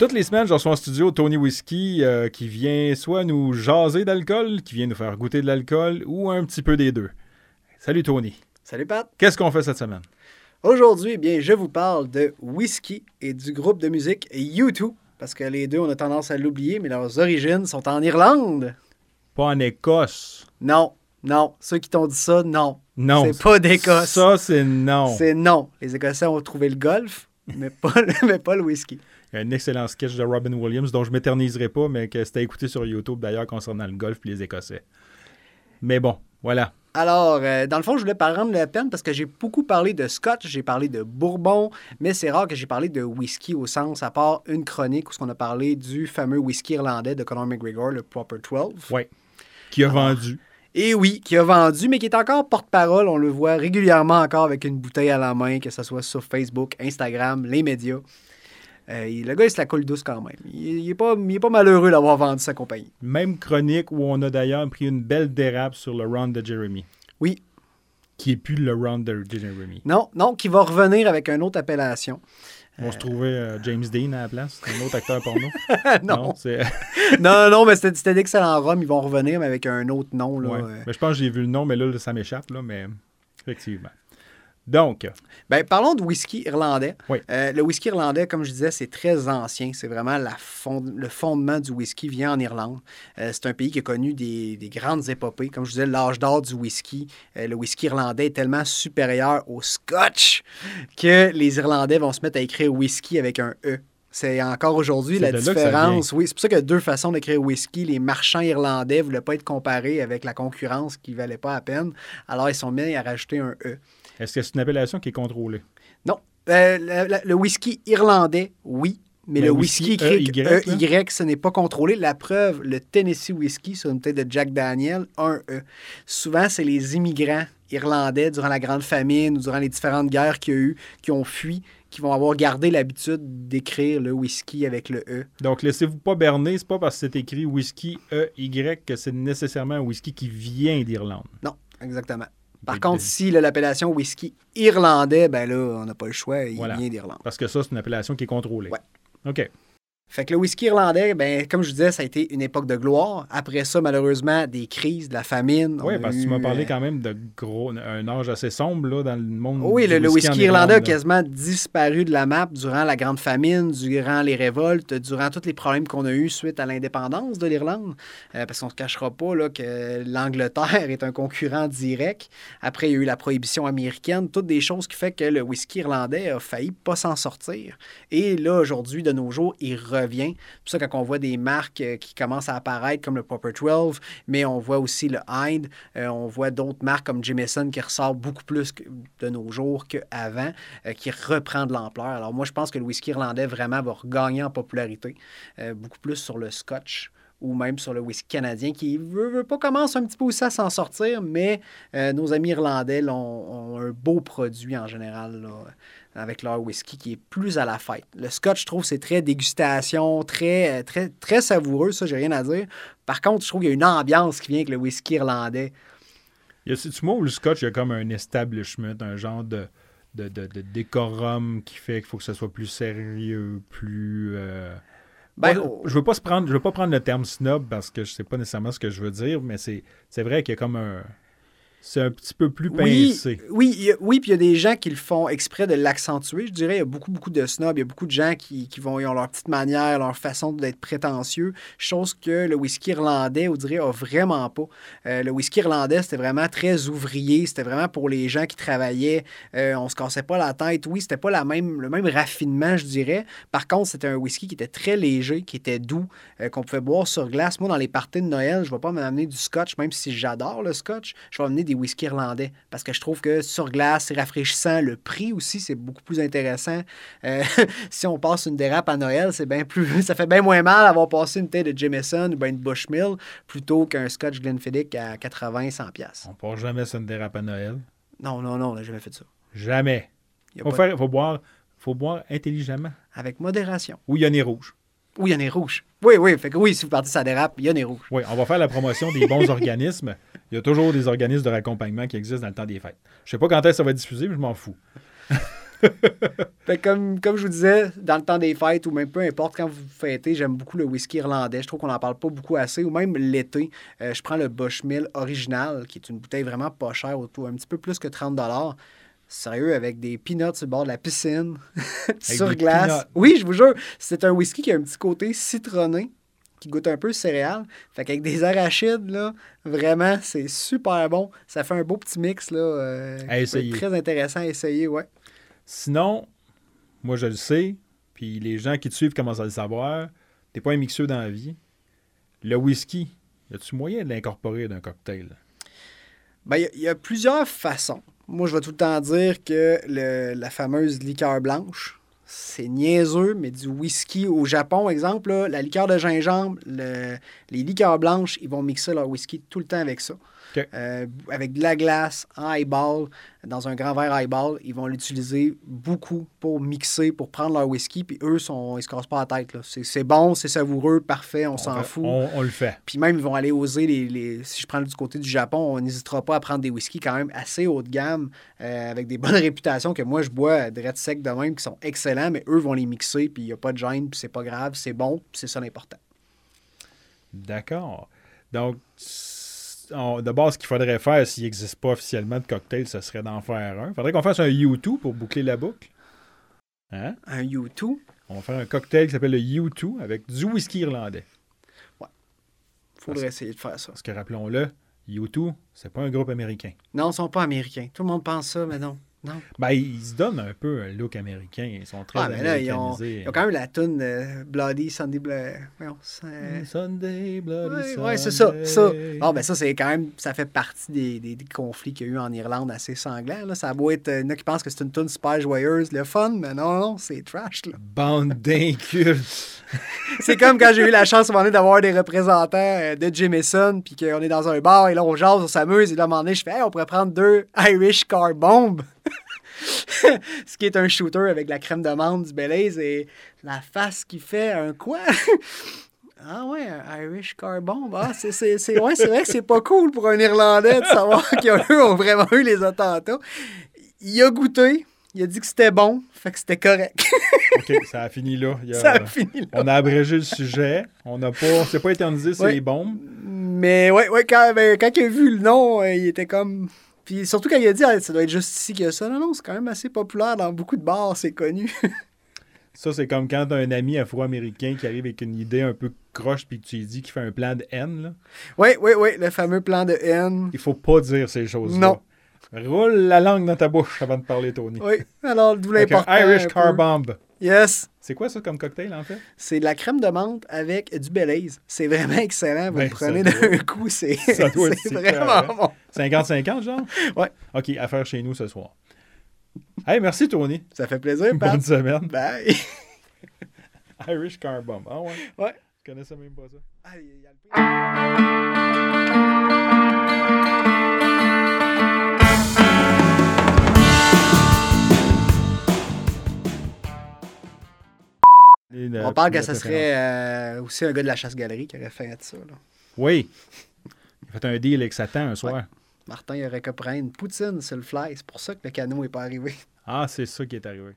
toutes les semaines, je reçois en studio Tony Whiskey euh, qui vient soit nous jaser d'alcool, qui vient nous faire goûter de l'alcool ou un petit peu des deux. Salut Tony. Salut Pat. Qu'est-ce qu'on fait cette semaine? Aujourd'hui, eh bien, je vous parle de whisky et du groupe de musique U2, parce que les deux, on a tendance à l'oublier, mais leurs origines sont en Irlande. Pas en Écosse. Non, non. Ceux qui t'ont dit ça, non. Non. C'est pas d'Écosse. Ça, c'est non. C'est non. Les Écossais ont trouvé le golf, mais pas, mais pas le whisky. Il y a un excellent sketch de Robin Williams dont je m'éterniserai pas, mais que c'était écouté sur YouTube d'ailleurs concernant le golf et les Écossais. Mais bon, voilà. Alors, euh, dans le fond, je voulais pas rendre la peine parce que j'ai beaucoup parlé de scotch, j'ai parlé de bourbon, mais c'est rare que j'ai parlé de whisky au sens, à part une chronique où on a parlé du fameux whisky irlandais de Conor McGregor, le Proper 12. Oui. Qui a vendu. Et oui, qui a vendu, mais qui est encore porte-parole. On le voit régulièrement encore avec une bouteille à la main, que ce soit sur Facebook, Instagram, les médias. Euh, le gars, il se la coule douce quand même. Il n'est pas, il est pas malheureux d'avoir vendu sa compagnie. Même chronique où on a d'ailleurs pris une belle dérape sur le round de Jeremy. Oui. Qui est plus le round de Jeremy. Non, non, qui va revenir avec une autre appellation. On se trouver euh, James Dean à la place, un autre acteur porno. non. Non, non, mais c'était d'excellents rhum. Ils vont revenir, mais avec un autre nom. Là, ouais. euh. mais je pense que j'ai vu le nom, mais là, ça m'échappe. Là, mais effectivement. Donc. Ben, parlons de whisky irlandais. Oui. Euh, le whisky irlandais, comme je disais, c'est très ancien. C'est vraiment la fond... le fondement du whisky vient en Irlande. Euh, c'est un pays qui a connu des, des grandes épopées. Comme je disais, l'âge d'or du whisky. Euh, le whisky irlandais est tellement supérieur au scotch que les Irlandais vont se mettre à écrire whisky avec un E. C'est encore aujourd'hui la différence. Oui, c'est pour ça qu'il y a deux façons d'écrire whisky. Les marchands irlandais ne voulaient pas être comparés avec la concurrence qui ne valait pas à peine. Alors, ils sont mis à rajouter un E. Est-ce que c'est une appellation qui est contrôlée? Non. Euh, le, le, whisky irlandais, oui. Mais, mais le whisky, whisky écrit EY, ce n'est pas contrôlé. La preuve, le Tennessee Whiskey sur une bouteille de Jack Daniel, un E. Souvent, c'est les immigrants irlandais durant la Grande Famine ou durant les différentes guerres qu'il y a eu qui ont fui, qui vont avoir gardé l'habitude d'écrire le whisky avec le E. Donc, laissez-vous pas berner. C'est pas parce que c'est écrit whisky EY que c'est nécessairement un whisky qui vient d'Irlande. Non, exactement. Par contre, de... si l'appellation whisky irlandais, ben là, on n'a pas le choix, il voilà. vient d'Irlande. Parce que ça, c'est une appellation qui est contrôlée. Ouais. OK. Fait que le whisky irlandais, ben, comme je disais, ça a été une époque de gloire. Après ça, malheureusement, des crises, de la famine. Oui, parce que tu m'as parlé quand même de gros, un âge assez sombre là, dans le monde. Oui, le, le whisky irlandais a quasiment disparu de la map durant la Grande Famine, durant les révoltes, durant tous les problèmes qu'on a eus suite à l'indépendance de l'Irlande. Euh, parce qu'on ne se cachera pas là, que l'Angleterre est un concurrent direct. Après, il y a eu la prohibition américaine, toutes des choses qui font que le whisky irlandais a failli pas s'en sortir. Et là, aujourd'hui, de nos jours, il C'est pour ça quand on voit des marques euh, qui commencent à apparaître comme le Proper 12, mais on voit aussi le Hyde, euh, on voit d'autres marques comme Jameson qui ressort beaucoup plus de nos jours qu'avant, euh, qui reprend de l'ampleur. Alors moi, je pense que le whisky irlandais vraiment va regagner en popularité, beaucoup plus sur le scotch ou même sur le whisky canadien qui veut, veut pas commence un petit peu aussi à s'en sortir, mais nos amis irlandais ont, un beau produit en général avec leur whisky qui est plus à la fête. Le scotch, je trouve, c'est très dégustation, très, très, très savoureux, ça, j'ai rien à dire. Par contre, je trouve qu'il y a une ambiance qui vient avec le whisky irlandais. Il y a, tu vois, le scotch, il y a comme un establishment, un genre de, de, de, de décorum qui fait qu'il faut que ce soit plus sérieux, plus... Euh... Ben, je veux pas se prendre, je veux pas prendre le terme snob parce que je sais pas nécessairement ce que je veux dire, mais c'est, c'est vrai qu'il y a comme un, c'est un petit peu plus pincé. Oui, oui, oui puis il y a des gens qui le font exprès de l'accentuer. Je dirais, il y a beaucoup, beaucoup de snobs. Il y a beaucoup de gens qui, qui vont, ils ont leur petite manière, leur façon d'être prétentieux. Chose que le whisky irlandais, on dirait, a vraiment pas. Euh, le whisky irlandais, c'était vraiment très ouvrier. C'était vraiment pour les gens qui travaillaient. Euh, on se cassait pas la tête. Oui, c'était pas la même, le même raffinement, je dirais. Par contre, c'était un whisky qui était très léger, qui était doux, euh, qu'on pouvait boire sur glace. Moi, dans les parties de Noël, je vais pas m'amener du scotch, même si j'adore le scotch. Je vais amener des whisky irlandais parce que je trouve que sur glace, c'est rafraîchissant. Le prix aussi, c'est beaucoup plus intéressant. Euh, si on passe une dérape à Noël, c'est bien plus, ça fait bien moins mal d'avoir passé une tête de Jameson ou bien une Bushmill plutôt qu'un Scotch Glenfiddich à 80-100$. On passe jamais sur une dérape à Noël. Non, non, non, on n'a jamais fait ça. Jamais. Il faut, faire, faut, boire, faut boire intelligemment. Avec modération. Ou il y a nez rouge. Ou il y a nez rouge. Oui, oui. Fait que oui, si vous partez ça dérape, il y a nez rouge. Oui, on va faire la promotion des bons organismes. Il y a toujours des organismes de raccompagnement qui existent dans le temps des fêtes. Je sais pas quand est-ce que ça va être diffusé, mais je m'en fous. fait comme, comme je vous disais, dans le temps des fêtes ou même peu importe quand vous fêtez, j'aime beaucoup le whisky irlandais. Je trouve qu'on n'en parle pas beaucoup assez. Ou même l'été, euh, je prends le Bushmill original, qui est une bouteille vraiment pas chère, autour un petit peu plus que 30 Sérieux, avec des peanuts sur le bord de la piscine, sur glace. Oui, je vous jure, c'est un whisky qui a un petit côté citronné, qui goûte un peu céréales. Fait qu'avec des arachides, là, vraiment, c'est super bon. Ça fait un beau petit mix, là. Euh, très intéressant à essayer, ouais. Sinon, moi, je le sais, puis les gens qui te suivent commencent à le savoir, t'es pas un mixeur dans la vie. Le whisky, y a-tu moyen de l'incorporer d'un cocktail? Ben, il y, a plusieurs façons. Moi, je vais tout le temps dire que la fameuse liqueur blanche, c'est niaiseux, mais du whisky au Japon, exemple, la liqueur de gingembre, les liqueurs blanches, ils vont mixer leur whisky tout le temps avec ça. Euh, avec de la glace en highball, dans un grand verre highball, ils vont l'utiliser beaucoup pour mixer, pour prendre leur whisky, puis eux, sont, ils se cassent pas la tête. C'est bon, c'est savoureux, parfait, on, s'en fout. On, le fait. Puis même, ils vont aller oser, les, si je prends du côté du Japon, on n'hésitera pas à prendre des whiskies quand même assez haut de gamme, euh, avec des bonnes réputations que moi, je bois de sec de même, qui sont excellents, mais eux vont les mixer, puis il n'y a pas de gêne, puis c'est pas grave, c'est bon, c'est ça l'important. D'accord. Donc, de base, ce qu'il faudrait faire s'il n'existe pas officiellement de cocktail, ce serait d'en faire un. Il faudrait qu'on fasse un U2 pour boucler la boucle. Hein? Un U2? On va faire un cocktail qui s'appelle le U2 avec du whisky irlandais. Ouais. Faudrait essayer de faire ça. Parce que rappelons-le, U2, c'est pas un groupe américain. Non, ils sont pas américains. Tout le monde pense ça, mais non. Non. Ben, ils se donnent un peu un look américain. Ils sont très ah, ils, ont, ils, ont, quand même la tune de Bloody Sunday Bloody. Sunday Bloody Oui, ouais, c'est ça. ça. Bon, ben ça, c'est quand même... Ça fait partie des, des, conflits qu'il y a eu en Irlande assez sanglants. Là. Ça a beau être... Il y en a qui pensent que c'est une tune super joyeuse, le fun, mais non, non, c'est trash. Là. Bande d'incultes. c'est comme quand j'ai eu la chance, à d'avoir des représentants euh, de Jameson, puis qu'on est dans un bar, et là, on jase, on s'amuse, et là, à un moment donné, je fais hey, on pourrait prendre deux Irish Car Bombs. ce qui est un shooter avec la crème de menthe du Belize et la face qui fait un quoi? Ah ouais, un Irish Car Bomb. Ah, c'est, ouais, vrai que c'est pas cool pour un Irlandais de savoir qu'ils ont vraiment eu les attentats. Il a goûté, il a dit que c'était bon, fait que c'était correct. OK, ça a fini là. ça a fini là. On a abrégé le sujet. On n'a pas, c'est pas éternisé c'est les bombes. Mais ouais, ouais quand, ben, quand il a vu le nom, euh, il était comme puis surtout quand il a dit ah, ça doit être juste ici qu'il y a ça. Non, non, c'est quand même assez populaire dans beaucoup de bars, c'est connu. ça, c'est comme quand t'as un ami afro-américain qui arrive avec une idée un peu croche puis que tu lui dis qu'il fait un plan de haine. Là. Oui, oui, oui, le fameux plan de haine. Il faut pas dire ces choses-là. Non. Roule la langue dans ta bouche avant de parler, Tony. Oui, alors d'où l'important. Irish Car Bomb. Yes. C'est quoi ça comme cocktail, en fait? C'est de la crème de menthe avec du Belize. C'est vraiment excellent. Vous ben, le prenez d'un coup, c'est vraiment bon. 50-50, genre? Ouais. OK, à faire chez nous ce soir. Hey, merci, Tony. Ça fait plaisir, Pat. Bonne semaine. Bye. Irish Car Bomb. Ah ouais? Ouais. Je connaissais même pas ça. Ah, y a On parle que ce serait euh, aussi un gars de la chasse-galerie qui aurait fait ça. Là. Oui. Il a fait un deal avec Satan un soir. Martin il aurait qu'à prendre une poutine sur le fly. C'est pour ça que le canot n'est pas arrivé. Ah, c'est ça qui est arrivé.